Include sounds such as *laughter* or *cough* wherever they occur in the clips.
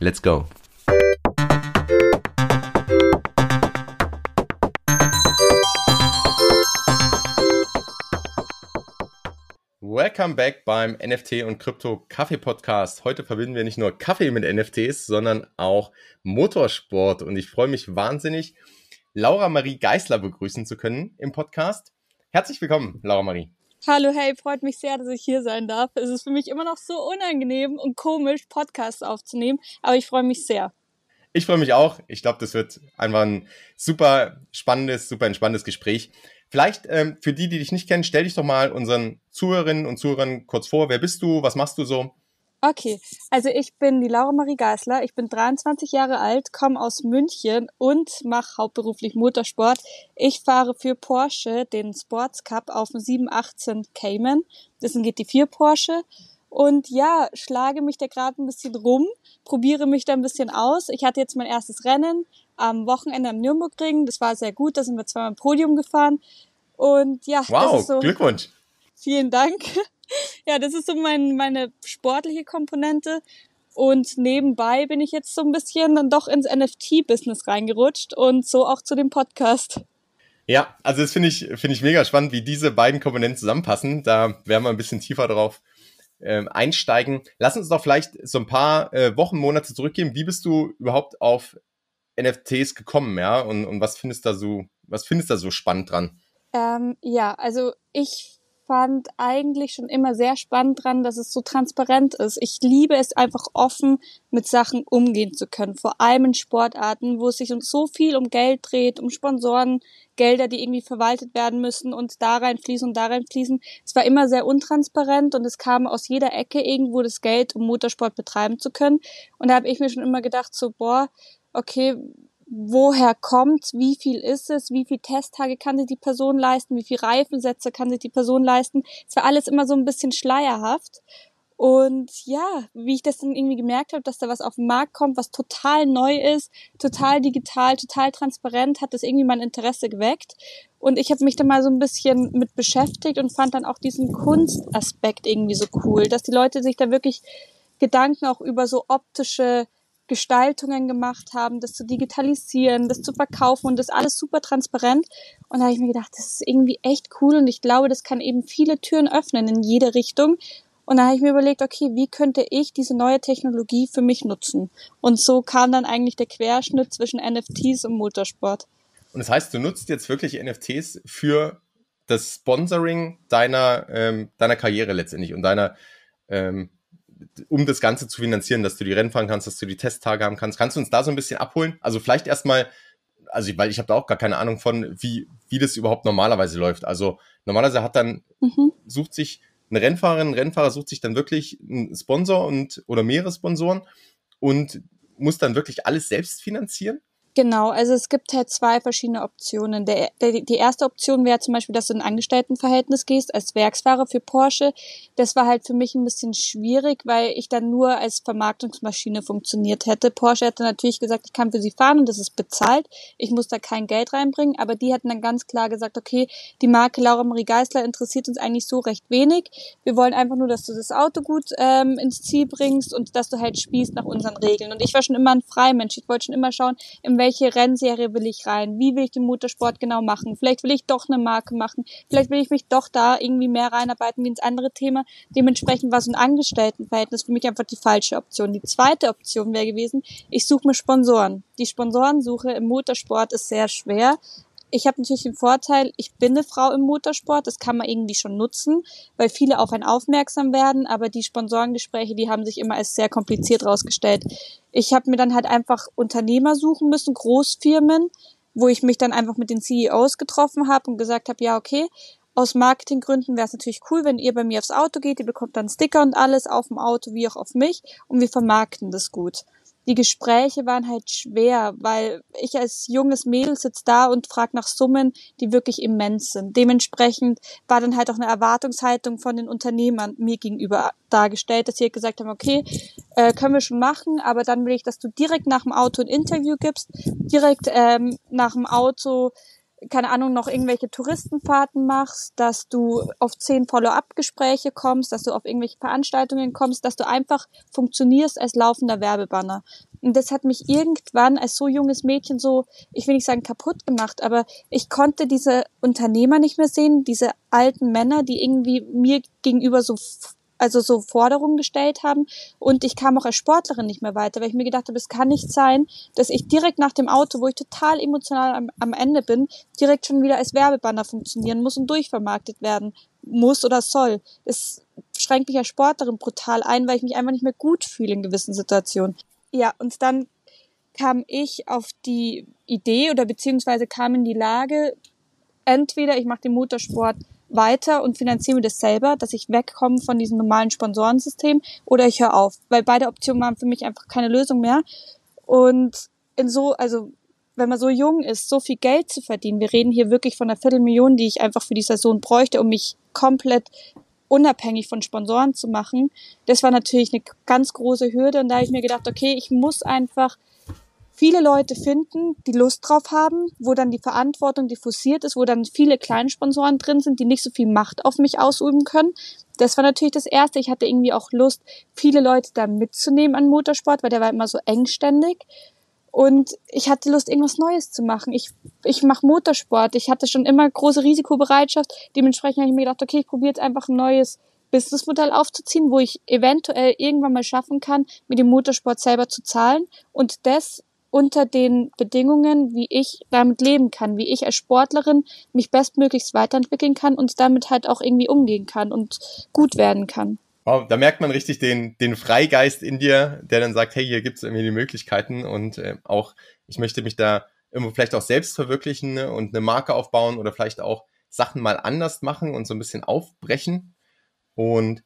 Let's go. Welcome back beim NFT und Krypto Kaffee Podcast. Heute verbinden wir nicht nur Kaffee mit NFTs, sondern auch Motorsport. Und ich freue mich wahnsinnig, Laura Marie Geisler begrüßen zu können im Podcast. Herzlich willkommen, Laura Marie. Hallo, hey, freut mich sehr, dass ich hier sein darf. Es ist für mich immer noch so unangenehm und komisch, Podcasts aufzunehmen, aber ich freue mich sehr. Ich freue mich auch. Ich glaube, das wird einfach ein super spannendes, super entspanntes Gespräch. Vielleicht ähm, für die, die dich nicht kennen, stell dich doch mal unseren Zuhörerinnen und Zuhörern kurz vor. Wer bist du? Was machst du so? Okay, also ich bin die Laura Marie Geisler, ich bin 23 Jahre alt, komme aus München und mache hauptberuflich Motorsport. Ich fahre für Porsche den Sports Cup auf dem 718 Cayman. Das ist ein GT4 Porsche. Und ja, schlage mich da gerade ein bisschen rum, probiere mich da ein bisschen aus. Ich hatte jetzt mein erstes Rennen am Wochenende am Nürburgring. Das war sehr gut, da sind wir zweimal im Podium gefahren. Und ja, wow, so, Glückwunsch. Vielen Dank. *laughs* ja, das ist so mein, meine sportliche Komponente. Und nebenbei bin ich jetzt so ein bisschen dann doch ins NFT-Business reingerutscht und so auch zu dem Podcast. Ja, also das finde ich, finde ich mega spannend, wie diese beiden Komponenten zusammenpassen. Da werden wir ein bisschen tiefer drauf äh, einsteigen. Lass uns doch vielleicht so ein paar äh, Wochen, Monate zurückgehen. Wie bist du überhaupt auf NFTs gekommen, ja? Und, und was findest du so, was findest du da so spannend dran? Ähm, ja, also ich fand eigentlich schon immer sehr spannend dran, dass es so transparent ist. Ich liebe es einfach offen mit Sachen umgehen zu können, vor allem in Sportarten, wo es sich so viel um Geld dreht, um Sponsoren, Gelder, die irgendwie verwaltet werden müssen und da reinfließen und da reinfließen. Es war immer sehr untransparent und es kam aus jeder Ecke irgendwo das Geld, um Motorsport betreiben zu können. Und da habe ich mir schon immer gedacht, so, boah, okay, woher kommt, wie viel ist es, wie viel Testtage kann sich die Person leisten, wie viel Reifensätze kann sich die Person leisten. Es war alles immer so ein bisschen schleierhaft. Und ja, wie ich das dann irgendwie gemerkt habe, dass da was auf den Markt kommt, was total neu ist, total digital, total transparent, hat das irgendwie mein Interesse geweckt. Und ich habe mich da mal so ein bisschen mit beschäftigt und fand dann auch diesen Kunstaspekt irgendwie so cool, dass die Leute sich da wirklich Gedanken auch über so optische Gestaltungen gemacht haben, das zu digitalisieren, das zu verkaufen und das alles super transparent. Und da habe ich mir gedacht, das ist irgendwie echt cool und ich glaube, das kann eben viele Türen öffnen in jede Richtung. Und da habe ich mir überlegt, okay, wie könnte ich diese neue Technologie für mich nutzen? Und so kam dann eigentlich der Querschnitt zwischen NFTs und Motorsport. Und das heißt, du nutzt jetzt wirklich NFTs für das Sponsoring deiner, ähm, deiner Karriere letztendlich und deiner ähm, um das Ganze zu finanzieren, dass du die Rennen fahren kannst, dass du die Testtage haben kannst. Kannst du uns da so ein bisschen abholen? Also vielleicht erstmal, also weil ich habe da auch gar keine Ahnung von, wie, wie das überhaupt normalerweise läuft. Also normalerweise hat dann, mhm. sucht sich eine Rennfahrerin, ein Rennfahrer sucht sich dann wirklich einen Sponsor und oder mehrere Sponsoren und muss dann wirklich alles selbst finanzieren? Genau, also es gibt halt zwei verschiedene Optionen. Der, der, die erste Option wäre zum Beispiel, dass du in ein Angestelltenverhältnis gehst als Werksfahrer für Porsche. Das war halt für mich ein bisschen schwierig, weil ich dann nur als Vermarktungsmaschine funktioniert hätte. Porsche hätte natürlich gesagt, ich kann für sie fahren und das ist bezahlt. Ich muss da kein Geld reinbringen, aber die hätten dann ganz klar gesagt, okay, die Marke Laura Marie Geisler interessiert uns eigentlich so recht wenig. Wir wollen einfach nur, dass du das Auto gut ähm, ins Ziel bringst und dass du halt spielst nach unseren Regeln. Und ich war schon immer ein Freimensch. Ich wollte schon immer schauen, in welche Rennserie will ich rein? Wie will ich den Motorsport genau machen? Vielleicht will ich doch eine Marke machen. Vielleicht will ich mich doch da irgendwie mehr reinarbeiten wie ins andere Thema. Dementsprechend war so ein Angestelltenverhältnis für mich einfach die falsche Option. Die zweite Option wäre gewesen, ich suche mir Sponsoren. Die Sponsorensuche im Motorsport ist sehr schwer, ich habe natürlich den Vorteil, ich bin eine Frau im Motorsport, das kann man irgendwie schon nutzen, weil viele auf einen aufmerksam werden, aber die Sponsorengespräche, die haben sich immer als sehr kompliziert rausgestellt. Ich habe mir dann halt einfach Unternehmer suchen müssen, Großfirmen, wo ich mich dann einfach mit den CEOs getroffen habe und gesagt habe, ja, okay, aus Marketinggründen wäre es natürlich cool, wenn ihr bei mir aufs Auto geht, ihr bekommt dann Sticker und alles auf dem Auto wie auch auf mich und wir vermarkten das gut. Die Gespräche waren halt schwer, weil ich als junges Mädel sitze da und frage nach Summen, die wirklich immens sind. Dementsprechend war dann halt auch eine Erwartungshaltung von den Unternehmern mir gegenüber dargestellt, dass sie halt gesagt haben, okay, äh, können wir schon machen, aber dann will ich, dass du direkt nach dem Auto ein Interview gibst, direkt ähm, nach dem Auto keine Ahnung, noch irgendwelche Touristenfahrten machst, dass du auf zehn Follow-up-Gespräche kommst, dass du auf irgendwelche Veranstaltungen kommst, dass du einfach funktionierst als laufender Werbebanner. Und das hat mich irgendwann als so junges Mädchen so, ich will nicht sagen kaputt gemacht, aber ich konnte diese Unternehmer nicht mehr sehen, diese alten Männer, die irgendwie mir gegenüber so also so Forderungen gestellt haben und ich kam auch als Sportlerin nicht mehr weiter, weil ich mir gedacht habe, es kann nicht sein, dass ich direkt nach dem Auto, wo ich total emotional am, am Ende bin, direkt schon wieder als Werbebanner funktionieren muss und durchvermarktet werden muss oder soll. Es schränkt mich als Sportlerin brutal ein, weil ich mich einfach nicht mehr gut fühle in gewissen Situationen. Ja, und dann kam ich auf die Idee oder beziehungsweise kam in die Lage, entweder ich mache den Motorsport weiter und finanziere mir das selber, dass ich wegkomme von diesem normalen Sponsorensystem oder ich höre auf, weil beide Optionen waren für mich einfach keine Lösung mehr. Und in so, also wenn man so jung ist, so viel Geld zu verdienen, wir reden hier wirklich von einer Viertelmillion, die ich einfach für die Saison bräuchte, um mich komplett unabhängig von Sponsoren zu machen. Das war natürlich eine ganz große Hürde und da habe ich mir gedacht, okay, ich muss einfach viele Leute finden, die Lust drauf haben, wo dann die Verantwortung diffusiert ist, wo dann viele Kleinsponsoren drin sind, die nicht so viel Macht auf mich ausüben können. Das war natürlich das Erste. Ich hatte irgendwie auch Lust, viele Leute da mitzunehmen an Motorsport, weil der war immer so engständig. Und ich hatte Lust, irgendwas Neues zu machen. Ich, ich mache Motorsport. Ich hatte schon immer große Risikobereitschaft. Dementsprechend habe ich mir gedacht, okay, ich probiere jetzt einfach ein neues Businessmodell aufzuziehen, wo ich eventuell irgendwann mal schaffen kann, mir den Motorsport selber zu zahlen und das unter den Bedingungen, wie ich damit leben kann, wie ich als Sportlerin mich bestmöglichst weiterentwickeln kann und damit halt auch irgendwie umgehen kann und gut werden kann. Wow, da merkt man richtig den, den Freigeist in dir, der dann sagt, hey, hier gibt's irgendwie die Möglichkeiten und äh, auch, ich möchte mich da irgendwo vielleicht auch selbst verwirklichen ne, und eine Marke aufbauen oder vielleicht auch Sachen mal anders machen und so ein bisschen aufbrechen. Und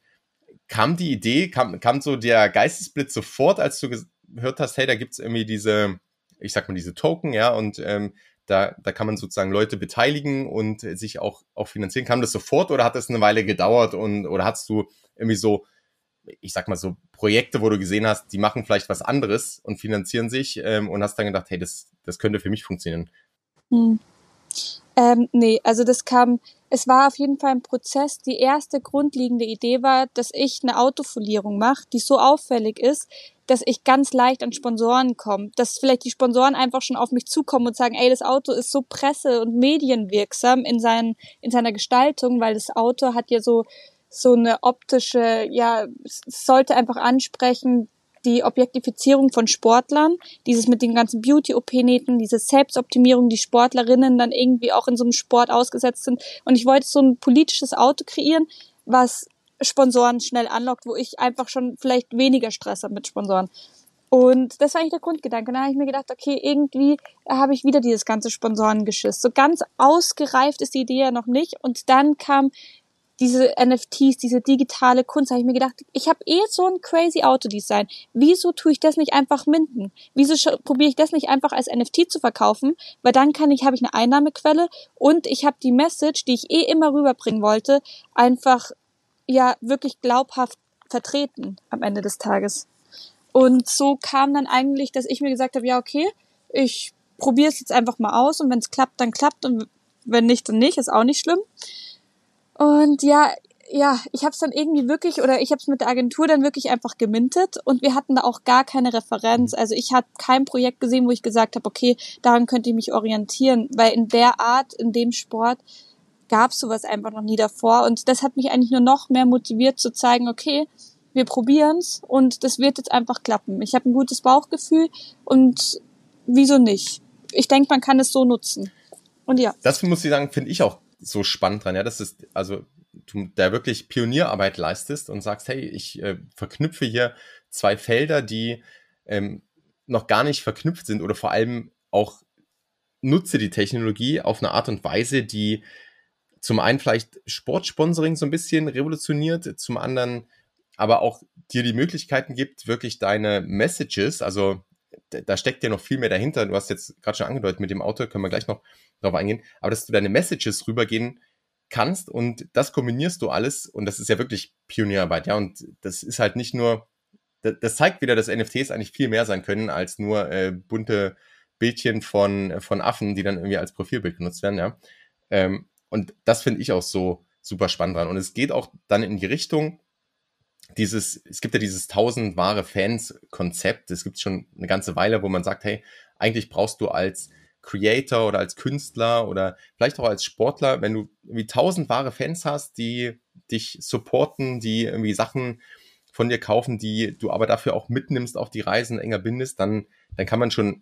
kam die Idee, kam, kam so der Geistesblitz sofort, als du gehört hast, hey, da gibt's irgendwie diese, ich sag mal, diese Token, ja, und ähm, da, da kann man sozusagen Leute beteiligen und sich auch, auch finanzieren. Kam das sofort oder hat das eine Weile gedauert und oder hast du irgendwie so, ich sag mal so Projekte, wo du gesehen hast, die machen vielleicht was anderes und finanzieren sich ähm, und hast dann gedacht, hey, das, das könnte für mich funktionieren? Hm. Ähm, nee, also das kam, es war auf jeden Fall ein Prozess. Die erste grundlegende Idee war, dass ich eine Autofolierung mache, die so auffällig ist, dass ich ganz leicht an Sponsoren komme, dass vielleicht die Sponsoren einfach schon auf mich zukommen und sagen, ey, das Auto ist so presse- und medienwirksam in, seinen, in seiner Gestaltung, weil das Auto hat ja so, so eine optische, ja, sollte einfach ansprechen, die Objektifizierung von Sportlern, dieses mit den ganzen Beauty-OP-Nähten, diese Selbstoptimierung, die Sportlerinnen dann irgendwie auch in so einem Sport ausgesetzt sind. Und ich wollte so ein politisches Auto kreieren, was Sponsoren schnell anlockt, wo ich einfach schon vielleicht weniger Stress habe mit Sponsoren. Und das war eigentlich der Grundgedanke. Da habe ich mir gedacht, okay, irgendwie habe ich wieder dieses ganze Sponsorengeschiss. So ganz ausgereift ist die Idee ja noch nicht. Und dann kam diese NFTs, diese digitale Kunst, habe ich mir gedacht, ich habe eh so ein crazy Autodesign. Wieso tue ich das nicht einfach minden? Wieso probiere ich das nicht einfach als NFT zu verkaufen? Weil dann kann ich, habe ich eine Einnahmequelle und ich habe die Message, die ich eh immer rüberbringen wollte, einfach ja wirklich glaubhaft vertreten am Ende des Tages. Und so kam dann eigentlich, dass ich mir gesagt habe, ja, okay, ich probiere es jetzt einfach mal aus und wenn es klappt, dann klappt und wenn nicht, dann nicht, ist auch nicht schlimm. Und ja, ja, ich habe es dann irgendwie wirklich oder ich habe es mit der Agentur dann wirklich einfach gemintet und wir hatten da auch gar keine Referenz. Also ich hatte kein Projekt gesehen, wo ich gesagt habe, okay, daran könnte ich mich orientieren, weil in der Art, in dem Sport gab es sowas einfach noch nie davor. Und das hat mich eigentlich nur noch mehr motiviert zu zeigen, okay, wir probieren's und das wird jetzt einfach klappen. Ich habe ein gutes Bauchgefühl und wieso nicht? Ich denke, man kann es so nutzen. Und ja. Das muss ich sagen, finde ich auch so spannend dran, ja, das ist, also du da wirklich Pionierarbeit leistest und sagst, hey, ich äh, verknüpfe hier zwei Felder, die ähm, noch gar nicht verknüpft sind oder vor allem auch nutze die Technologie auf eine Art und Weise, die zum einen vielleicht Sportsponsoring so ein bisschen revolutioniert, zum anderen aber auch dir die Möglichkeiten gibt, wirklich deine Messages, also da steckt ja noch viel mehr dahinter. Du hast jetzt gerade schon angedeutet mit dem Auto, können wir gleich noch darauf eingehen, aber dass du deine Messages rübergehen kannst und das kombinierst du alles und das ist ja wirklich Pionierarbeit, ja, und das ist halt nicht nur, das zeigt wieder, dass NFTs eigentlich viel mehr sein können als nur äh, bunte Bildchen von, von Affen, die dann irgendwie als Profilbild genutzt werden, ja. Ähm, und das finde ich auch so super spannend dran. Und es geht auch dann in die Richtung, dieses, es gibt ja dieses tausend wahre Fans-Konzept, es gibt schon eine ganze Weile, wo man sagt, hey, eigentlich brauchst du als Creator oder als Künstler oder vielleicht auch als Sportler, wenn du irgendwie tausend wahre Fans hast, die dich supporten, die irgendwie Sachen von dir kaufen, die du aber dafür auch mitnimmst auf die Reisen, enger bindest, dann, dann kann man schon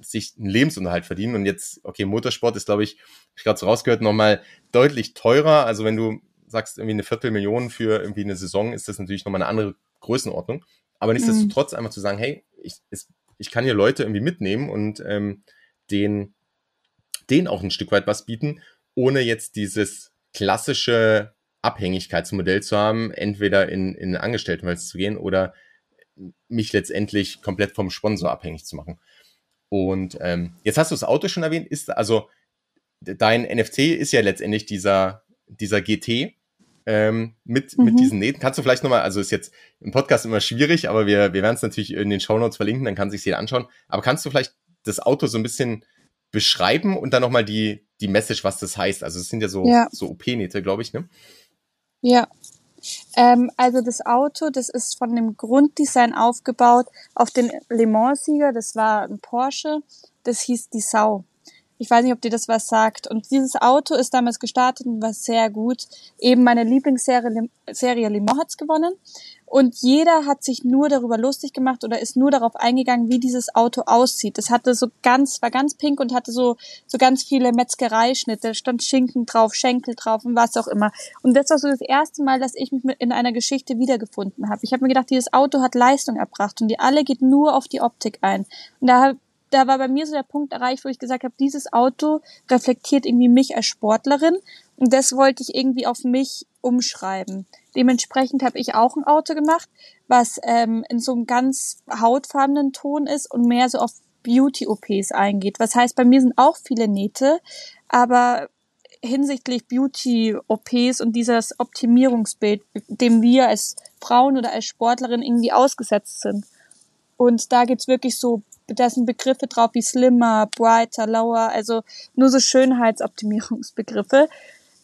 sich einen Lebensunterhalt verdienen. Und jetzt, okay, Motorsport ist, glaube ich, ich gerade so rausgehört, nochmal deutlich teurer. Also wenn du sagst, irgendwie eine Viertelmillion für irgendwie eine Saison, ist das natürlich nochmal eine andere Größenordnung. Aber nichtsdestotrotz mhm. einfach zu sagen, hey, ich, es, ich kann hier Leute irgendwie mitnehmen und ähm, den, denen auch ein Stück weit was bieten, ohne jetzt dieses klassische Abhängigkeitsmodell zu haben, entweder in, in Angestelltenverhältnis zu gehen oder mich letztendlich komplett vom Sponsor abhängig zu machen. Und ähm, jetzt hast du das Auto schon erwähnt, ist also dein NFT ist ja letztendlich dieser, dieser GT ähm, mit, mhm. mit diesen Nähten. Kannst du vielleicht nochmal, also ist jetzt im Podcast immer schwierig, aber wir, wir werden es natürlich in den Show Notes verlinken, dann kann sich jeder anschauen. Aber kannst du vielleicht das Auto so ein bisschen beschreiben und dann nochmal die, die Message, was das heißt? Also es sind ja so, ja. so OP-Nähte, glaube ich, ne? Ja. Ähm, also das Auto, das ist von dem Grunddesign aufgebaut auf den Le Mans-Sieger. Das war ein Porsche. Das hieß die Sau. Ich weiß nicht, ob dir das was sagt. Und dieses Auto ist damals gestartet und war sehr gut. Eben meine Lieblingsserie Serie Le Mans hat's gewonnen. Und jeder hat sich nur darüber lustig gemacht oder ist nur darauf eingegangen, wie dieses Auto aussieht. Das hatte so ganz, war ganz pink und hatte so, so ganz viele Metzgereischnitte, stand Schinken drauf, Schenkel drauf und was auch immer. Und das war so das erste Mal, dass ich mich in einer Geschichte wiedergefunden habe. Ich habe mir gedacht, dieses Auto hat Leistung erbracht und die alle geht nur auf die Optik ein. Und da da war bei mir so der Punkt erreicht, wo ich gesagt habe, dieses Auto reflektiert irgendwie mich als Sportlerin und das wollte ich irgendwie auf mich umschreiben. Dementsprechend habe ich auch ein Auto gemacht, was ähm, in so einem ganz hautfarbenen Ton ist und mehr so auf Beauty-OPs eingeht. Was heißt, bei mir sind auch viele Nähte, aber hinsichtlich Beauty-OPs und dieses Optimierungsbild, dem wir als Frauen oder als Sportlerin irgendwie ausgesetzt sind. Und da geht's wirklich so da sind Begriffe drauf wie slimmer, brighter, lower, also nur so Schönheitsoptimierungsbegriffe.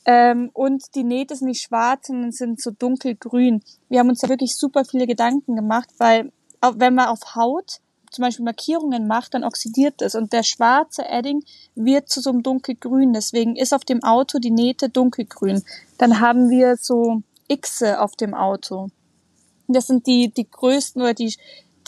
Ähm, und die Nähte sind nicht schwarz, sondern sind so dunkelgrün. Wir haben uns da wirklich super viele Gedanken gemacht, weil wenn man auf Haut zum Beispiel Markierungen macht, dann oxidiert es und der schwarze Edding wird zu so einem dunkelgrün. Deswegen ist auf dem Auto die Nähte dunkelgrün. Dann haben wir so Xe auf dem Auto. Das sind die, die größten oder die,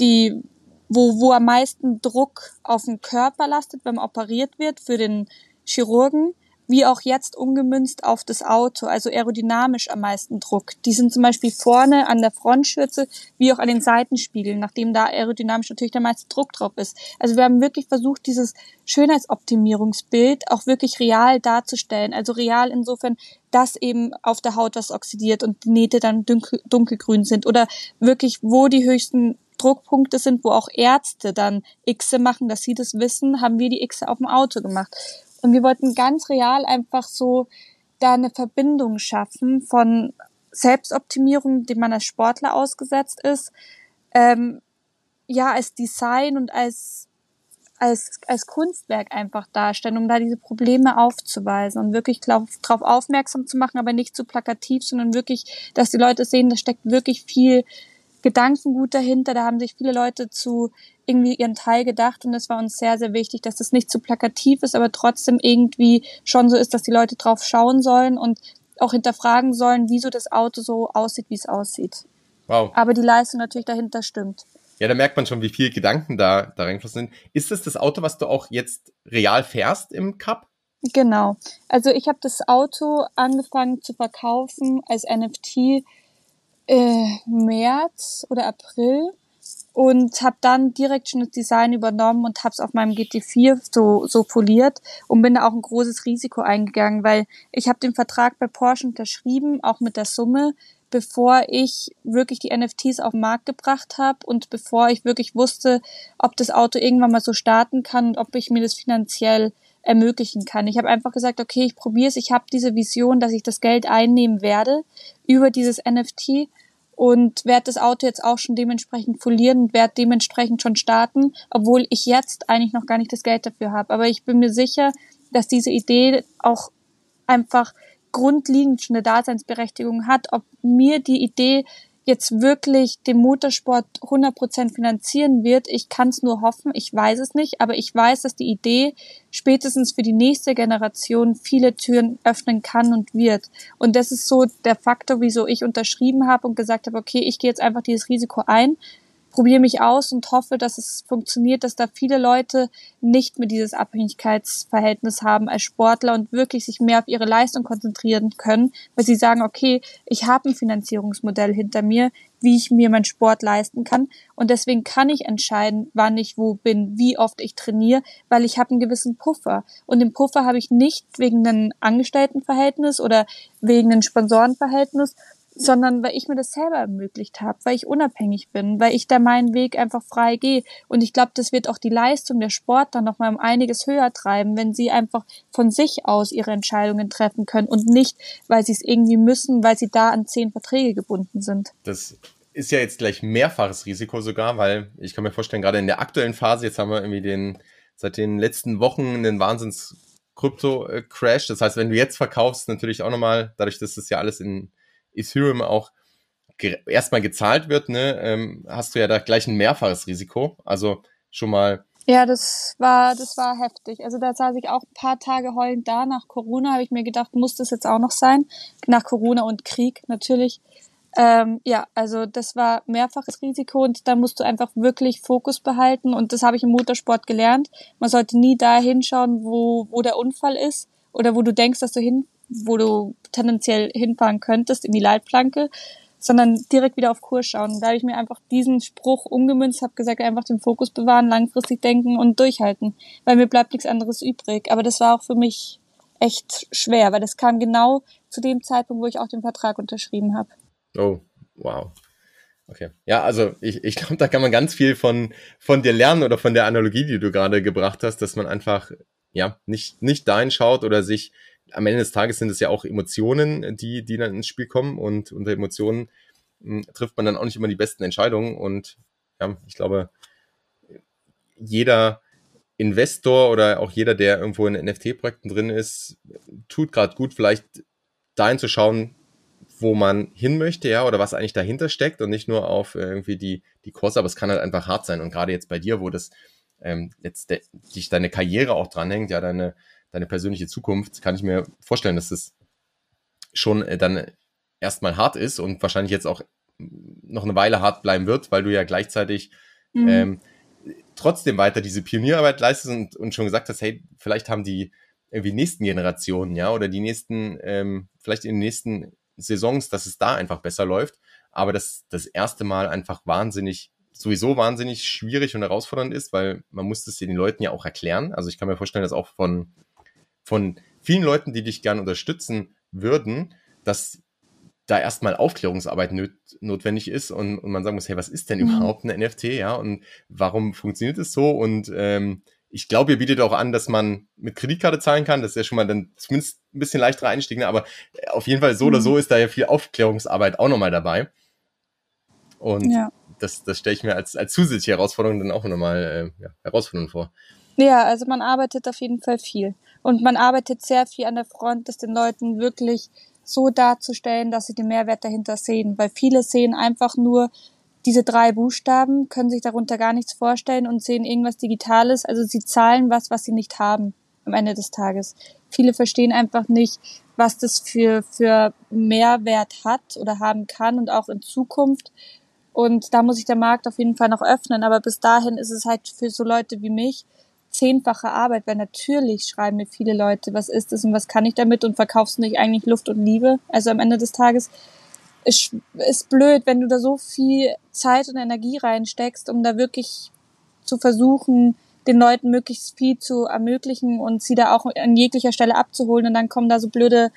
die wo, wo am meisten Druck auf den Körper lastet, wenn man operiert wird für den Chirurgen, wie auch jetzt umgemünzt auf das Auto, also aerodynamisch am meisten Druck. Die sind zum Beispiel vorne an der Frontschürze, wie auch an den Seitenspiegeln, nachdem da aerodynamisch natürlich der meiste Druck drauf ist. Also wir haben wirklich versucht, dieses Schönheitsoptimierungsbild auch wirklich real darzustellen. Also real insofern, dass eben auf der Haut was oxidiert und die Nähte dann dunkel, dunkelgrün sind oder wirklich, wo die höchsten Druckpunkte sind, wo auch Ärzte dann Xe machen, dass sie das wissen, haben wir die Xe auf dem Auto gemacht. Und wir wollten ganz real einfach so da eine Verbindung schaffen von Selbstoptimierung, die man als Sportler ausgesetzt ist, ähm, ja, als Design und als, als, als Kunstwerk einfach darstellen, um da diese Probleme aufzuweisen und wirklich darauf aufmerksam zu machen, aber nicht zu plakativ, sondern wirklich, dass die Leute sehen, da steckt wirklich viel Gedankengut dahinter. Da haben sich viele Leute zu irgendwie ihren Teil gedacht und es war uns sehr, sehr wichtig, dass das nicht zu plakativ ist, aber trotzdem irgendwie schon so ist, dass die Leute drauf schauen sollen und auch hinterfragen sollen, wieso das Auto so aussieht, wie es aussieht. Wow. Aber die Leistung natürlich dahinter stimmt. Ja, da merkt man schon, wie viele Gedanken da, da reingeflossen sind. Ist das das Auto, was du auch jetzt real fährst im Cup? Genau. Also ich habe das Auto angefangen zu verkaufen als NFT äh, März oder April und habe dann direkt schon das Design übernommen und habe es auf meinem GT4 so, so poliert und bin da auch ein großes Risiko eingegangen, weil ich habe den Vertrag bei Porsche unterschrieben, auch mit der Summe, bevor ich wirklich die NFTs auf den Markt gebracht habe und bevor ich wirklich wusste, ob das Auto irgendwann mal so starten kann und ob ich mir das finanziell ermöglichen kann. Ich habe einfach gesagt, okay, ich probiere es, ich habe diese Vision, dass ich das Geld einnehmen werde über dieses NFT und werde das Auto jetzt auch schon dementsprechend folieren und werde dementsprechend schon starten, obwohl ich jetzt eigentlich noch gar nicht das Geld dafür habe. Aber ich bin mir sicher, dass diese Idee auch einfach grundlegend schon eine Daseinsberechtigung hat, ob mir die Idee jetzt wirklich den Motorsport 100% finanzieren wird. Ich kann es nur hoffen, ich weiß es nicht, aber ich weiß, dass die Idee spätestens für die nächste Generation viele Türen öffnen kann und wird. Und das ist so der Faktor, wieso ich unterschrieben habe und gesagt habe, okay, ich gehe jetzt einfach dieses Risiko ein probiere mich aus und hoffe, dass es funktioniert, dass da viele Leute nicht mehr dieses Abhängigkeitsverhältnis haben als Sportler und wirklich sich mehr auf ihre Leistung konzentrieren können, weil sie sagen, okay, ich habe ein Finanzierungsmodell hinter mir, wie ich mir meinen Sport leisten kann. Und deswegen kann ich entscheiden, wann ich wo bin, wie oft ich trainiere, weil ich habe einen gewissen Puffer. Und den Puffer habe ich nicht wegen einem Angestelltenverhältnis oder wegen einem Sponsorenverhältnis, sondern weil ich mir das selber ermöglicht habe, weil ich unabhängig bin, weil ich da meinen Weg einfach frei gehe. Und ich glaube, das wird auch die Leistung der Sportler noch mal um einiges höher treiben, wenn sie einfach von sich aus ihre Entscheidungen treffen können und nicht, weil sie es irgendwie müssen, weil sie da an zehn Verträge gebunden sind. Das ist ja jetzt gleich mehrfaches Risiko sogar, weil ich kann mir vorstellen, gerade in der aktuellen Phase, jetzt haben wir irgendwie den, seit den letzten Wochen einen Wahnsinns Krypto-Crash. Das heißt, wenn du jetzt verkaufst, natürlich auch nochmal, dadurch, dass das ja alles in Ethereum auch ge erstmal gezahlt wird, ne, ähm, hast du ja da gleich ein mehrfaches Risiko. Also schon mal. Ja, das war, das war heftig. Also da saß ich auch ein paar Tage heulend da. Nach Corona habe ich mir gedacht, muss das jetzt auch noch sein? Nach Corona und Krieg natürlich. Ähm, ja, also das war mehrfaches Risiko und da musst du einfach wirklich Fokus behalten und das habe ich im Motorsport gelernt. Man sollte nie da hinschauen, wo, wo der Unfall ist oder wo du denkst, dass du hin wo du tendenziell hinfahren könntest, in die Leitplanke, sondern direkt wieder auf Kurs schauen. Da habe ich mir einfach diesen Spruch umgemünzt, habe gesagt, einfach den Fokus bewahren, langfristig denken und durchhalten, weil mir bleibt nichts anderes übrig. Aber das war auch für mich echt schwer, weil das kam genau zu dem Zeitpunkt, wo ich auch den Vertrag unterschrieben habe. Oh, wow. Okay. Ja, also ich, ich glaube, da kann man ganz viel von, von dir lernen oder von der Analogie, die du gerade gebracht hast, dass man einfach ja nicht, nicht dahin schaut oder sich am Ende des Tages sind es ja auch Emotionen, die, die dann ins Spiel kommen. Und unter Emotionen mh, hm, trifft man dann auch nicht immer die besten Entscheidungen. Und ja, ich glaube, jeder Investor oder auch jeder, der irgendwo in NFT-Projekten drin ist, tut gerade gut, vielleicht dahin zu schauen, wo man hin möchte, ja, oder was eigentlich dahinter steckt und nicht nur auf irgendwie die, die Kurse, aber es kann halt einfach hart sein. Und gerade jetzt bei dir, wo das ähm, jetzt dich deine Karriere auch dranhängt, ja, deine, deine persönliche Zukunft, kann ich mir vorstellen, dass es schon äh, dann erstmal hart ist und wahrscheinlich jetzt auch noch eine Weile hart bleiben wird, weil du ja gleichzeitig mhm. ähm, trotzdem weiter diese Pionierarbeit leistest und, und schon gesagt hast, hey, vielleicht haben die irgendwie nächsten Generationen, ja, oder die nächsten, ähm, vielleicht in den nächsten Saisons, dass es da einfach besser läuft. Aber das das erste Mal einfach wahnsinnig, sowieso wahnsinnig schwierig und herausfordernd ist, weil man muss es den Leuten ja auch erklären. Also ich kann mir vorstellen, dass auch von von vielen Leuten, die dich gern unterstützen würden, dass da erstmal Aufklärungsarbeit nöt notwendig ist und, und man sagen muss, hey, was ist denn mhm. überhaupt ein NFT, ja, und warum funktioniert es so? Und ähm, ich glaube, ihr bietet auch an, dass man mit Kreditkarte zahlen kann. Das ist ja schon mal dann zumindest ein bisschen leichterer Einstieg, ne? aber auf jeden Fall so mhm. oder so ist da ja viel Aufklärungsarbeit auch nochmal dabei. Und ja. das, das stelle ich mir als, als zusätzliche Herausforderung dann auch nochmal äh, ja, herausfordernd vor. Ja, also man arbeitet auf jeden Fall viel. Und man arbeitet sehr viel an der Front, das den Leuten wirklich so darzustellen, dass sie den Mehrwert dahinter sehen. Weil viele sehen einfach nur diese drei Buchstaben, können sich darunter gar nichts vorstellen und sehen irgendwas Digitales. Also sie zahlen was, was sie nicht haben am Ende des Tages. Viele verstehen einfach nicht, was das für, für Mehrwert hat oder haben kann und auch in Zukunft. Und da muss sich der Markt auf jeden Fall noch öffnen. Aber bis dahin ist es halt für so Leute wie mich zehnfache Arbeit, weil natürlich schreiben mir viele Leute, was ist das und was kann ich damit und verkaufst du nicht eigentlich Luft und Liebe? Also am Ende des Tages ist, ist blöd, wenn du da so viel Zeit und Energie reinsteckst, um da wirklich zu versuchen, den Leuten möglichst viel zu ermöglichen und sie da auch an jeglicher Stelle abzuholen und dann kommen da so blöde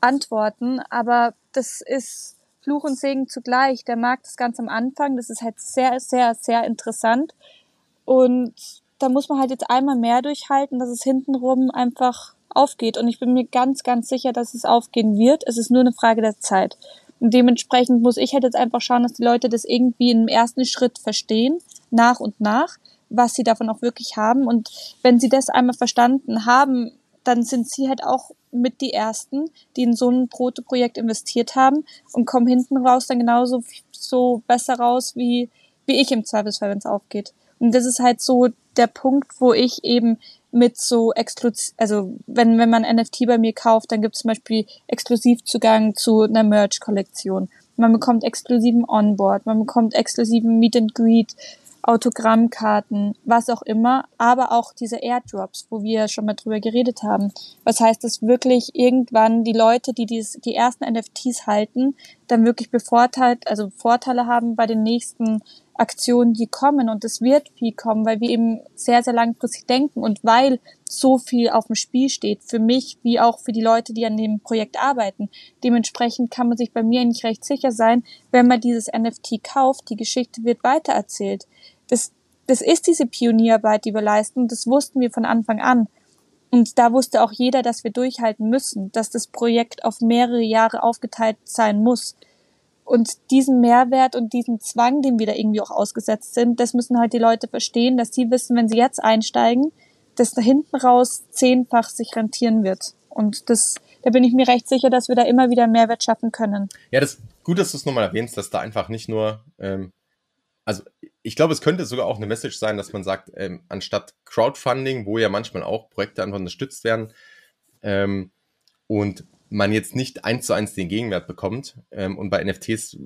Antworten. Aber das ist Fluch und Segen zugleich. Der Markt ist ganz am Anfang. Das ist halt sehr, sehr, sehr interessant. Und da muss man halt jetzt einmal mehr durchhalten, dass es hintenrum einfach aufgeht. Und ich bin mir ganz, ganz sicher, dass es aufgehen wird. Es ist nur eine Frage der Zeit. Und dementsprechend muss ich halt jetzt einfach schauen, dass die Leute das irgendwie im ersten Schritt verstehen, nach und nach, was sie davon auch wirklich haben. Und wenn sie das einmal verstanden haben, dann sind sie halt auch mit die ersten, die in so ein Protoprojekt investiert haben und kommen hinten raus dann genauso so besser raus wie, wie ich im Zweifelsfall, wenn es aufgeht. Und das ist halt so der Punkt, wo ich eben mit so exklusiv, also wenn, wenn man NFT bei mir kauft, dann gibt es zum Beispiel Exklusivzugang zu einer Merch-Kollektion. Man bekommt exklusiven Onboard, man bekommt exklusiven Meet and Greet, Autogrammkarten, was auch immer, aber auch diese Airdrops, wo wir schon mal drüber geredet haben. Was heißt, dass wirklich irgendwann die Leute, die dies, die ersten NFTs halten, dann wirklich bevorteilt, also Vorteile haben bei den nächsten Aktionen, die kommen. Und es wird viel kommen, weil wir eben sehr, sehr langfristig denken und weil so viel auf dem Spiel steht, für mich wie auch für die Leute, die an dem Projekt arbeiten. Dementsprechend kann man sich bei mir nicht recht sicher sein, wenn man dieses NFT kauft, die Geschichte wird weitererzählt. Das, das ist diese Pionierarbeit, die wir leisten. Das wussten wir von Anfang an. Und da wusste auch jeder, dass wir durchhalten müssen, dass das Projekt auf mehrere Jahre aufgeteilt sein muss. Und diesen Mehrwert und diesen Zwang, dem wir da irgendwie auch ausgesetzt sind, das müssen halt die Leute verstehen, dass sie wissen, wenn sie jetzt einsteigen, dass da hinten raus zehnfach sich rentieren wird. Und das, da bin ich mir recht sicher, dass wir da immer wieder Mehrwert schaffen können. Ja, das gut, dass du es nochmal erwähnst, dass da einfach nicht nur, ähm, also ich glaube, es könnte sogar auch eine Message sein, dass man sagt, ähm, anstatt Crowdfunding, wo ja manchmal auch Projekte einfach unterstützt werden, ähm, und man jetzt nicht eins zu eins den Gegenwert bekommt. Ähm, und bei NFTs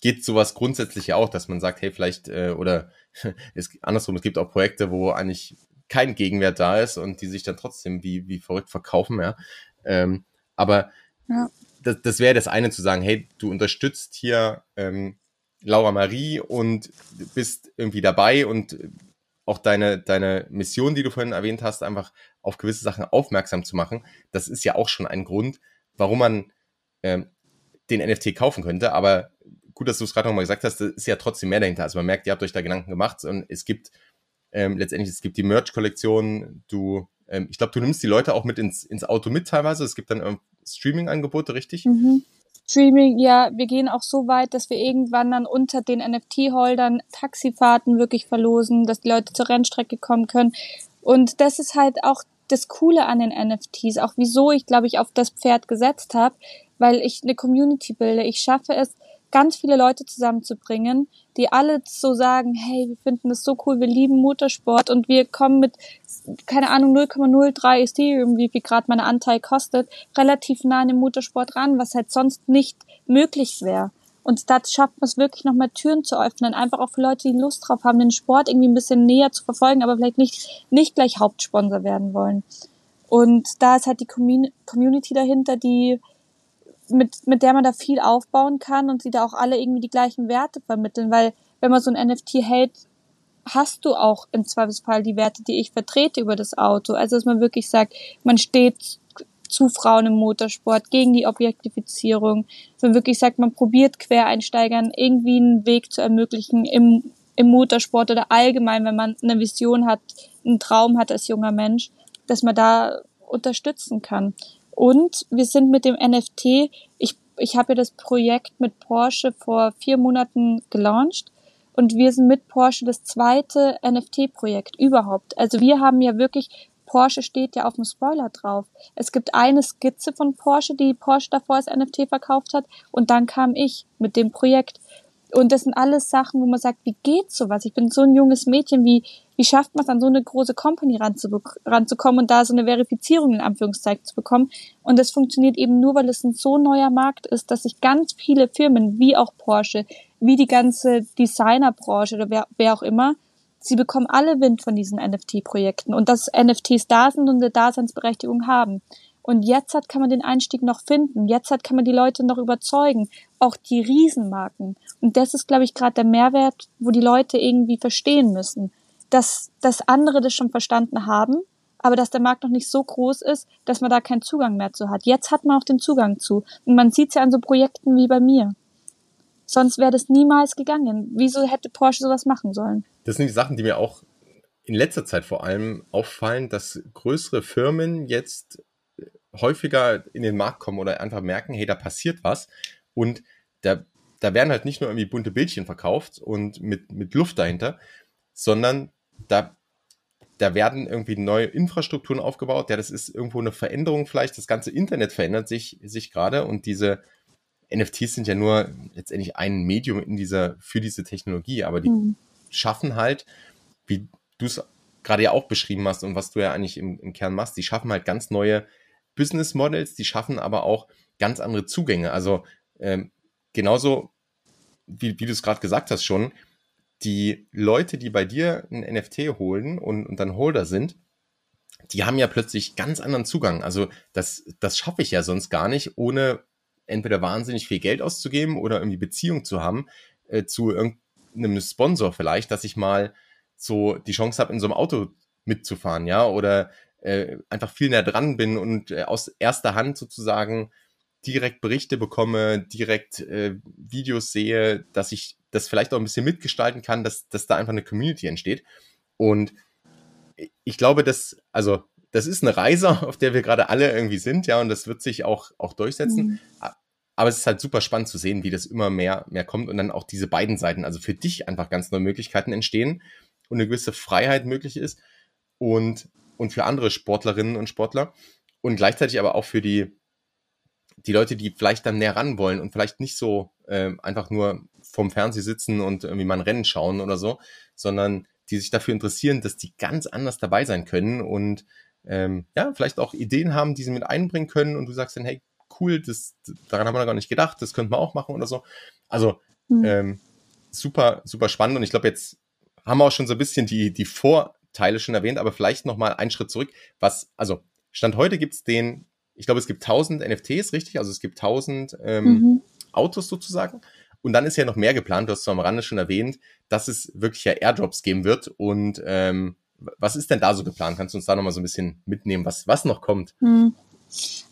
geht sowas grundsätzlich ja auch, dass man sagt, hey, vielleicht, äh, oder *laughs* es, andersrum, es gibt auch Projekte, wo eigentlich kein Gegenwert da ist und die sich dann trotzdem wie, wie verrückt verkaufen, ja. Ähm, aber ja. das, das wäre das eine zu sagen, hey, du unterstützt hier ähm, Laura Marie und bist irgendwie dabei und auch deine, deine Mission, die du vorhin erwähnt hast, einfach auf gewisse Sachen aufmerksam zu machen, das ist ja auch schon ein Grund, warum man ähm, den NFT kaufen könnte. Aber gut, dass du es gerade nochmal gesagt hast, da ist ja trotzdem mehr dahinter. Also man merkt, ihr habt euch da Gedanken gemacht und es gibt ähm, letztendlich, es gibt die Merch-Kollektion, du, ähm, ich glaube, du nimmst die Leute auch mit ins, ins Auto mit teilweise. Es gibt dann ähm, Streaming-Angebote, richtig? Mhm. Streaming, ja, wir gehen auch so weit, dass wir irgendwann dann unter den NFT-Holdern Taxifahrten wirklich verlosen, dass die Leute zur Rennstrecke kommen können. Und das ist halt auch das Coole an den NFTs, auch wieso ich, glaube ich, auf das Pferd gesetzt habe, weil ich eine Community bilde. Ich schaffe es, ganz viele Leute zusammenzubringen, die alle so sagen, hey, wir finden das so cool, wir lieben Motorsport und wir kommen mit, keine Ahnung, 0,03 Ethereum, wie viel gerade mein Anteil kostet, relativ nah an den Motorsport ran, was halt sonst nicht möglich wäre. Und da schafft man es wirklich nochmal Türen zu öffnen, einfach auch für Leute, die Lust drauf haben, den Sport irgendwie ein bisschen näher zu verfolgen, aber vielleicht nicht, nicht gleich Hauptsponsor werden wollen. Und da ist halt die Community dahinter, die mit, mit der man da viel aufbauen kann und sie da auch alle irgendwie die gleichen Werte vermitteln, weil wenn man so ein NFT hält, hast du auch im Zweifelsfall die Werte, die ich vertrete über das Auto. Also dass man wirklich sagt, man steht zu Frauen im Motorsport, gegen die Objektifizierung, dass man wirklich sagt, man probiert Quereinsteigern irgendwie einen Weg zu ermöglichen im, im Motorsport oder allgemein, wenn man eine Vision hat, einen Traum hat als junger Mensch, dass man da unterstützen kann. Und wir sind mit dem NFT, ich, ich habe ja das Projekt mit Porsche vor vier Monaten gelauncht und wir sind mit Porsche das zweite NFT-Projekt überhaupt. Also wir haben ja wirklich, Porsche steht ja auf dem Spoiler drauf. Es gibt eine Skizze von Porsche, die Porsche davor als NFT verkauft hat und dann kam ich mit dem Projekt. Und das sind alles Sachen, wo man sagt, wie geht sowas? Ich bin so ein junges Mädchen, wie, wie schafft man es an so eine große Company ranzukommen und da so eine Verifizierung in Anführungszeichen zu bekommen? Und das funktioniert eben nur, weil es ein so neuer Markt ist, dass sich ganz viele Firmen, wie auch Porsche, wie die ganze Designerbranche oder wer, wer auch immer, sie bekommen alle Wind von diesen NFT-Projekten und dass NFTs da sind und eine Daseinsberechtigung haben. Und jetzt hat, kann man den Einstieg noch finden. Jetzt hat, kann man die Leute noch überzeugen. Auch die Riesenmarken. Und das ist, glaube ich, gerade der Mehrwert, wo die Leute irgendwie verstehen müssen. Dass, dass andere das schon verstanden haben, aber dass der Markt noch nicht so groß ist, dass man da keinen Zugang mehr zu hat. Jetzt hat man auch den Zugang zu. Und man sieht es ja an so Projekten wie bei mir. Sonst wäre das niemals gegangen. Wieso hätte Porsche sowas machen sollen? Das sind die Sachen, die mir auch in letzter Zeit vor allem auffallen, dass größere Firmen jetzt häufiger in den Markt kommen oder einfach merken, hey, da passiert was. Und da, da werden halt nicht nur irgendwie bunte Bildchen verkauft und mit, mit Luft dahinter, sondern da, da werden irgendwie neue Infrastrukturen aufgebaut. Ja, das ist irgendwo eine Veränderung vielleicht. Das ganze Internet verändert sich, sich gerade und diese NFTs sind ja nur letztendlich ein Medium in dieser, für diese Technologie, aber die mhm. schaffen halt, wie du es gerade ja auch beschrieben hast und was du ja eigentlich im, im Kern machst, die schaffen halt ganz neue Business Models, die schaffen aber auch ganz andere Zugänge. Also ähm, genauso, wie, wie du es gerade gesagt hast schon, die Leute, die bei dir ein NFT holen und, und dann Holder sind, die haben ja plötzlich ganz anderen Zugang. Also das, das schaffe ich ja sonst gar nicht, ohne entweder wahnsinnig viel Geld auszugeben oder irgendwie Beziehung zu haben äh, zu irgendeinem Sponsor vielleicht, dass ich mal so die Chance habe, in so einem Auto mitzufahren, ja, oder äh, einfach viel näher dran bin und äh, aus erster Hand sozusagen direkt Berichte bekomme, direkt äh, Videos sehe, dass ich das vielleicht auch ein bisschen mitgestalten kann, dass, dass da einfach eine Community entsteht. Und ich glaube, dass, also das ist eine Reise, *laughs* auf der wir gerade alle irgendwie sind, ja, und das wird sich auch, auch durchsetzen. Mhm. Aber es ist halt super spannend zu sehen, wie das immer mehr, mehr kommt und dann auch diese beiden Seiten, also für dich einfach ganz neue Möglichkeiten entstehen und eine gewisse Freiheit möglich ist und und für andere Sportlerinnen und Sportler und gleichzeitig aber auch für die, die Leute, die vielleicht dann näher ran wollen und vielleicht nicht so äh, einfach nur vorm Fernseh sitzen und irgendwie mal ein Rennen schauen oder so, sondern die sich dafür interessieren, dass die ganz anders dabei sein können und ähm, ja, vielleicht auch Ideen haben, die sie mit einbringen können und du sagst dann, hey, cool, das, daran haben wir gar nicht gedacht, das könnte man auch machen oder so. Also mhm. ähm, super, super spannend und ich glaube, jetzt haben wir auch schon so ein bisschen die, die Vor- Teile schon erwähnt, aber vielleicht nochmal einen Schritt zurück. Was, also, Stand heute gibt's den, ich glaube, es gibt 1000 NFTs, richtig? Also es gibt 1000 ähm, mhm. Autos sozusagen. Und dann ist ja noch mehr geplant, du hast es am Rande schon erwähnt, dass es wirklich ja Airdrops geben wird. Und ähm, was ist denn da so geplant? Kannst du uns da nochmal so ein bisschen mitnehmen, was, was noch kommt? Mhm.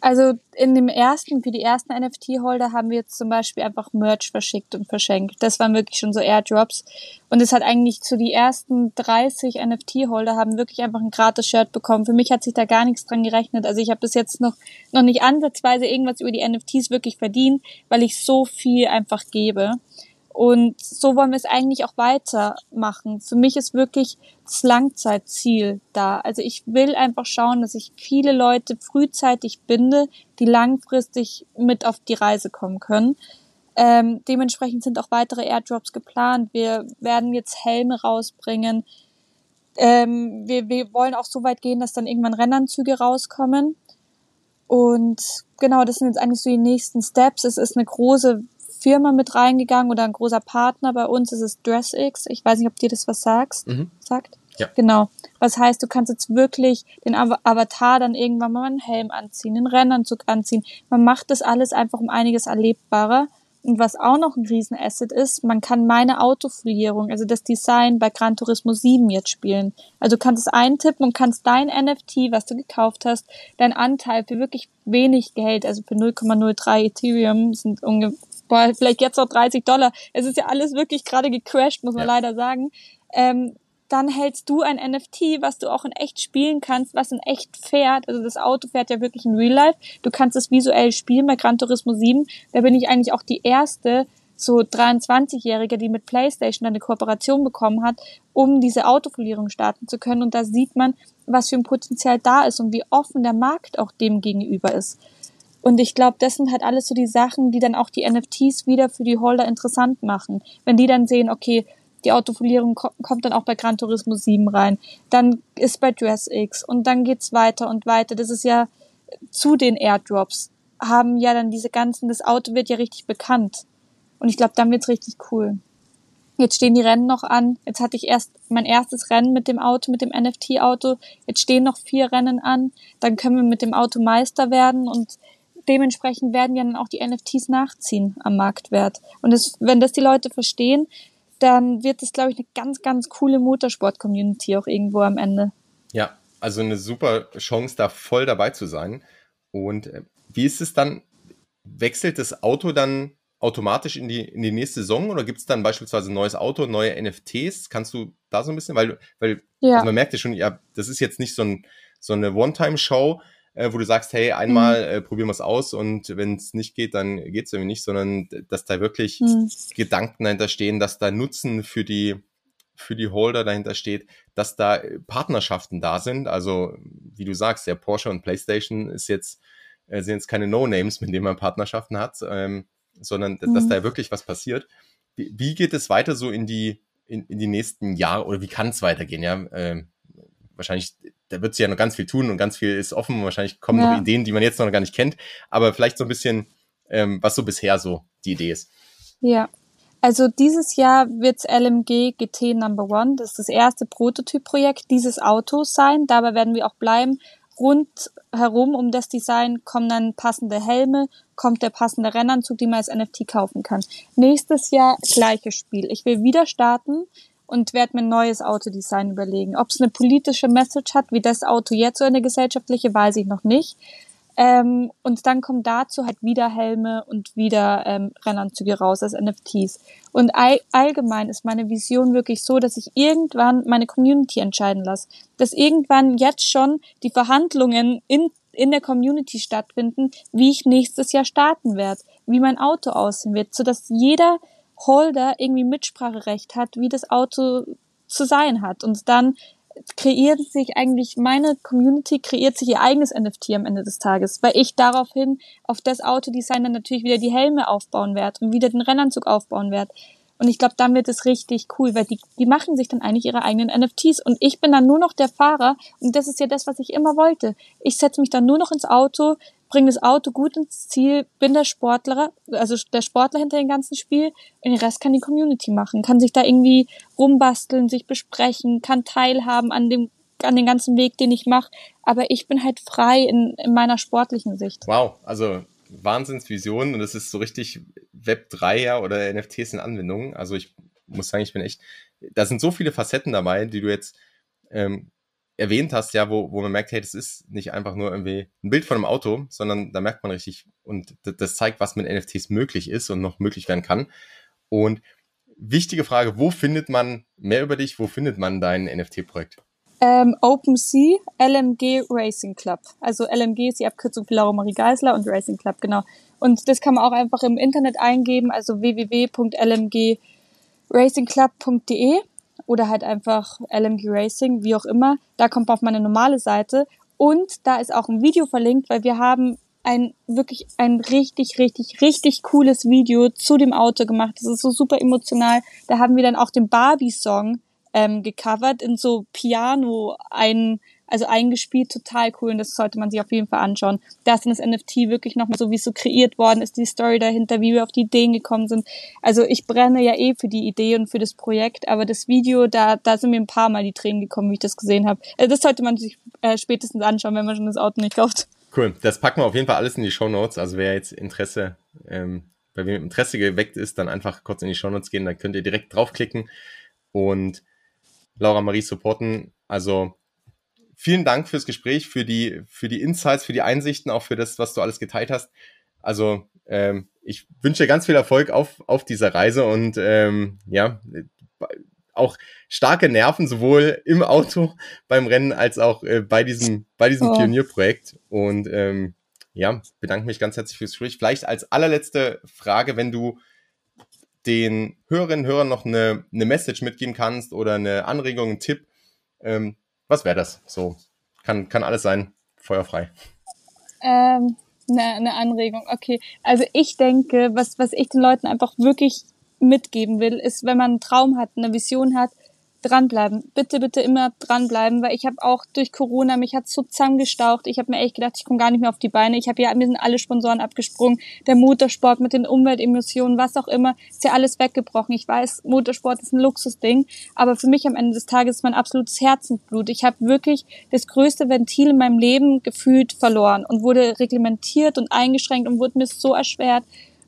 Also in dem ersten, für die ersten NFT-Holder haben wir jetzt zum Beispiel einfach Merch verschickt und verschenkt. Das waren wirklich schon so Airdrops. Und es hat eigentlich zu die ersten 30 NFT-Holder haben wirklich einfach ein gratis Shirt bekommen. Für mich hat sich da gar nichts dran gerechnet. Also ich habe bis jetzt noch, noch nicht ansatzweise irgendwas über die NFTs wirklich verdient, weil ich so viel einfach gebe. Und so wollen wir es eigentlich auch weitermachen. Für mich ist wirklich das Langzeitziel da. Also ich will einfach schauen, dass ich viele Leute frühzeitig binde, die langfristig mit auf die Reise kommen können. Ähm, dementsprechend sind auch weitere Airdrops geplant. Wir werden jetzt Helme rausbringen. Ähm, wir, wir wollen auch so weit gehen, dass dann irgendwann Rennanzüge rauskommen. Und genau, das sind jetzt eigentlich so die nächsten Steps. Es ist eine große Firma mit reingegangen oder ein großer Partner bei uns ist es DressX. Ich weiß nicht, ob dir das was sagst, mhm. sagt. Ja. Genau. Was heißt, du kannst jetzt wirklich den Avatar dann irgendwann mal einen Helm anziehen, einen Rennanzug anziehen. Man macht das alles einfach um einiges erlebbarer. Und was auch noch ein Riesenasset ist, man kann meine Autofolierung, also das Design bei Gran Turismo 7 jetzt spielen. Also du kannst es eintippen und kannst dein NFT, was du gekauft hast, dein Anteil für wirklich wenig Geld, also für 0,03 Ethereum, sind ungefähr boah, vielleicht jetzt noch 30 Dollar. Es ist ja alles wirklich gerade gecrashed, muss man ja. leider sagen. Ähm, dann hältst du ein NFT, was du auch in echt spielen kannst, was in echt fährt. Also das Auto fährt ja wirklich in Real Life. Du kannst es visuell spielen bei Gran Turismo 7. Da bin ich eigentlich auch die erste so 23-Jährige, die mit PlayStation eine Kooperation bekommen hat, um diese Autofolierung starten zu können. Und da sieht man, was für ein Potenzial da ist und wie offen der Markt auch dem gegenüber ist. Und ich glaube, das sind halt alles so die Sachen, die dann auch die NFTs wieder für die Holder interessant machen. Wenn die dann sehen, okay, die Autofolierung kommt dann auch bei Gran Turismo 7 rein, dann ist bei DressX und dann geht's weiter und weiter. Das ist ja zu den Airdrops haben ja dann diese ganzen, das Auto wird ja richtig bekannt. Und ich glaube, dann wird's richtig cool. Jetzt stehen die Rennen noch an. Jetzt hatte ich erst mein erstes Rennen mit dem Auto, mit dem NFT-Auto. Jetzt stehen noch vier Rennen an. Dann können wir mit dem Auto Meister werden und dementsprechend werden ja dann auch die NFTs nachziehen am Marktwert. Und das, wenn das die Leute verstehen, dann wird das, glaube ich, eine ganz, ganz coole Motorsport-Community auch irgendwo am Ende. Ja, also eine super Chance, da voll dabei zu sein. Und äh, wie ist es dann? Wechselt das Auto dann automatisch in die, in die nächste Saison oder gibt es dann beispielsweise ein neues Auto, neue NFTs? Kannst du da so ein bisschen, weil, weil ja. also man merkt ja schon, ja, das ist jetzt nicht so, ein, so eine One-Time-Show, äh, wo du sagst, hey, einmal mhm. äh, probieren wir es aus und wenn es nicht geht, dann geht es irgendwie nicht, sondern dass da wirklich mhm. Gedanken dahinter stehen, dass da Nutzen für die für die Holder dahinter steht, dass da Partnerschaften da sind. Also, wie du sagst, der Porsche und PlayStation ist jetzt, äh, sind jetzt keine No-Names, mit denen man Partnerschaften hat, ähm, sondern mhm. dass da wirklich was passiert. Wie, wie, geht es weiter so in die, in, in die nächsten Jahre oder wie kann es weitergehen? Ja, ähm, wahrscheinlich da wird sich ja noch ganz viel tun und ganz viel ist offen und wahrscheinlich kommen ja. noch Ideen, die man jetzt noch gar nicht kennt, aber vielleicht so ein bisschen, ähm, was so bisher so die Idee ist. Ja, also dieses Jahr wird's LMG GT Number One, das ist das erste Prototypprojekt dieses Autos sein, dabei werden wir auch bleiben. Rundherum um das Design kommen dann passende Helme, kommt der passende Rennanzug, den man als NFT kaufen kann. Nächstes Jahr gleiches Spiel. Ich will wieder starten und werde mir ein neues Autodesign überlegen. Ob es eine politische Message hat, wie das Auto jetzt oder eine gesellschaftliche, weiß ich noch nicht. Ähm, und dann kommen dazu halt wieder Helme und wieder ähm, Rennanzüge raus als NFTs. Und all, allgemein ist meine Vision wirklich so, dass ich irgendwann meine Community entscheiden lasse. Dass irgendwann jetzt schon die Verhandlungen in, in der Community stattfinden, wie ich nächstes Jahr starten werde, wie mein Auto aussehen wird, sodass jeder Holder irgendwie Mitspracherecht hat, wie das Auto zu sein hat. Und dann kreiert sich eigentlich, meine Community kreiert sich ihr eigenes NFT am Ende des Tages, weil ich daraufhin auf das Autodesign dann natürlich wieder die Helme aufbauen werde und wieder den Rennanzug aufbauen werde. Und ich glaube, dann wird es richtig cool, weil die, die machen sich dann eigentlich ihre eigenen NFTs und ich bin dann nur noch der Fahrer und das ist ja das, was ich immer wollte. Ich setze mich dann nur noch ins Auto, bringe das Auto gut ins Ziel, bin der Sportler, also der Sportler hinter dem ganzen Spiel und den Rest kann die Community machen, kann sich da irgendwie rumbasteln, sich besprechen, kann teilhaben an dem an den ganzen Weg, den ich mache, aber ich bin halt frei in, in meiner sportlichen Sicht. Wow, also Wahnsinnsvision und das ist so richtig Web 3 ja oder NFTs in Anwendung. Also ich muss sagen, ich bin echt, da sind so viele Facetten dabei, die du jetzt ähm, erwähnt hast, ja, wo, wo man merkt, hey, das ist nicht einfach nur irgendwie ein Bild von einem Auto, sondern da merkt man richtig und das zeigt, was mit NFTs möglich ist und noch möglich werden kann. Und wichtige Frage, wo findet man mehr über dich, wo findet man dein NFT-Projekt? Ähm, OpenSea LMG Racing Club. Also LMG ist die Abkürzung für Laura Marie Geisler und Racing Club, genau. Und das kann man auch einfach im Internet eingeben, also www.lmgracingclub.de oder halt einfach LMG Racing, wie auch immer. Da kommt man auf meine normale Seite und da ist auch ein Video verlinkt, weil wir haben ein wirklich ein richtig, richtig, richtig cooles Video zu dem Auto gemacht. Das ist so super emotional. Da haben wir dann auch den Barbie-Song ähm, gecovert in so Piano ein also eingespielt, total cool und das sollte man sich auf jeden Fall anschauen. Da ist dann das NFT wirklich nochmal so, wie es so kreiert worden ist, die Story dahinter, wie wir auf die Ideen gekommen sind. Also ich brenne ja eh für die Idee und für das Projekt, aber das Video, da, da sind mir ein paar Mal die Tränen gekommen, wie ich das gesehen habe. Also das sollte man sich äh, spätestens anschauen, wenn man schon das Auto nicht kauft. Cool, das packen wir auf jeden Fall alles in die Show Notes. Also wer jetzt Interesse, ähm, bei wem Interesse geweckt ist, dann einfach kurz in die Show Notes gehen, dann könnt ihr direkt draufklicken und Laura Marie supporten. Also vielen Dank fürs Gespräch, für die, für die Insights, für die Einsichten, auch für das, was du alles geteilt hast. Also ähm, ich wünsche ganz viel Erfolg auf, auf dieser Reise und ähm, ja, auch starke Nerven, sowohl im Auto beim Rennen als auch äh, bei diesem, bei diesem oh. Pionierprojekt. Und ähm, ja, bedanke mich ganz herzlich fürs Gespräch. Vielleicht als allerletzte Frage, wenn du den Hörerinnen und Hörern noch eine, eine Message mitgeben kannst oder eine Anregung, einen Tipp, ähm, was wäre das? So, kann, kann alles sein, feuerfrei. Ähm, eine, eine Anregung, okay. Also ich denke, was, was ich den Leuten einfach wirklich mitgeben will, ist, wenn man einen Traum hat, eine Vision hat, dranbleiben. Bitte, bitte immer dranbleiben, weil ich habe auch durch Corona, mich hat so zusammengestaucht. Ich habe mir echt gedacht, ich komme gar nicht mehr auf die Beine. Ich habe ja, mir sind alle Sponsoren abgesprungen. Der Motorsport mit den Umweltemissionen, was auch immer, ist ja alles weggebrochen. Ich weiß, Motorsport ist ein Luxusding, aber für mich am Ende des Tages ist mein absolutes Herzensblut. Ich habe wirklich das größte Ventil in meinem Leben gefühlt verloren und wurde reglementiert und eingeschränkt und wurde mir so erschwert.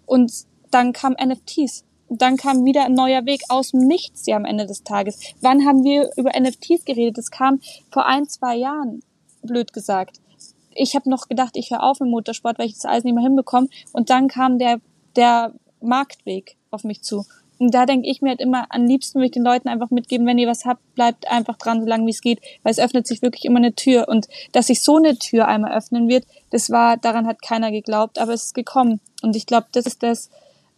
Und dann kam NFTs dann kam wieder ein neuer Weg aus dem Nichts ja am Ende des Tages. Wann haben wir über NFTs geredet? Das kam vor ein, zwei Jahren, blöd gesagt. Ich habe noch gedacht, ich höre auf im Motorsport, weil ich das alles nicht mehr hinbekomme. Und dann kam der, der Marktweg auf mich zu. Und da denke ich mir halt immer, am liebsten würde ich den Leuten einfach mitgeben, wenn ihr was habt, bleibt einfach dran, so lange wie es geht, weil es öffnet sich wirklich immer eine Tür. Und dass sich so eine Tür einmal öffnen wird, das war, daran hat keiner geglaubt, aber es ist gekommen. Und ich glaube, das ist das,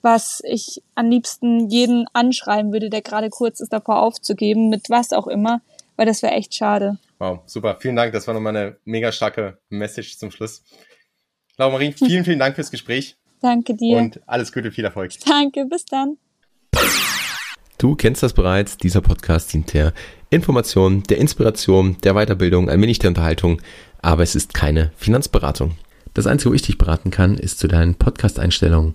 was ich am liebsten jeden anschreiben würde, der gerade kurz ist davor aufzugeben, mit was auch immer, weil das wäre echt schade. Wow, super. Vielen Dank. Das war nochmal eine mega starke Message zum Schluss. Laura Marie, vielen, vielen Dank fürs Gespräch. Danke dir. Und alles Gute, viel Erfolg. *laughs* Danke, bis dann. Du kennst das bereits. Dieser Podcast dient der Information, der Inspiration, der Weiterbildung, ein wenig der Unterhaltung, aber es ist keine Finanzberatung. Das Einzige, wo ich dich beraten kann, ist zu deinen Podcast-Einstellungen.